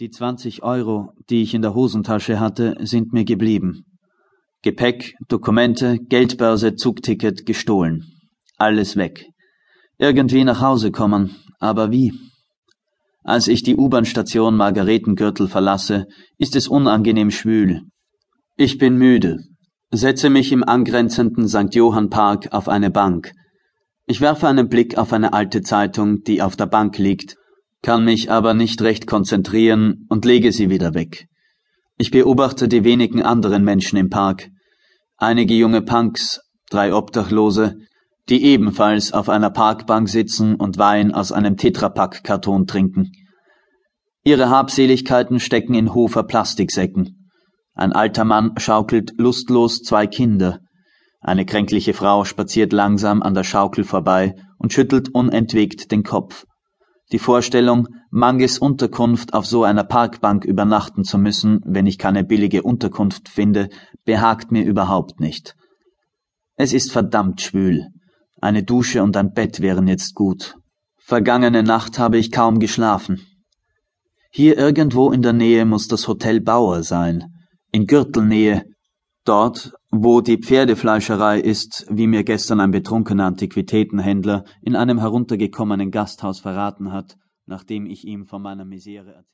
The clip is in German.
Die 20 Euro, die ich in der Hosentasche hatte, sind mir geblieben. Gepäck, Dokumente, Geldbörse, Zugticket gestohlen. Alles weg. Irgendwie nach Hause kommen, aber wie? Als ich die U-Bahn-Station Margaretengürtel verlasse, ist es unangenehm schwül. Ich bin müde, setze mich im angrenzenden St. Johann Park auf eine Bank. Ich werfe einen Blick auf eine alte Zeitung, die auf der Bank liegt kann mich aber nicht recht konzentrieren und lege sie wieder weg. Ich beobachte die wenigen anderen Menschen im Park, einige junge Punks, drei Obdachlose, die ebenfalls auf einer Parkbank sitzen und Wein aus einem Tetrapack-Karton trinken. Ihre Habseligkeiten stecken in Hofer Plastiksäcken. Ein alter Mann schaukelt lustlos zwei Kinder. Eine kränkliche Frau spaziert langsam an der Schaukel vorbei und schüttelt unentwegt den Kopf. Die Vorstellung, Manges Unterkunft auf so einer Parkbank übernachten zu müssen, wenn ich keine billige Unterkunft finde, behagt mir überhaupt nicht. Es ist verdammt schwül. Eine Dusche und ein Bett wären jetzt gut. Vergangene Nacht habe ich kaum geschlafen. Hier irgendwo in der Nähe muss das Hotel Bauer sein, in Gürtelnähe, dort, wo die Pferdefleischerei ist, wie mir gestern ein betrunkener Antiquitätenhändler in einem heruntergekommenen Gasthaus verraten hat, nachdem ich ihm von meiner Misere erzählt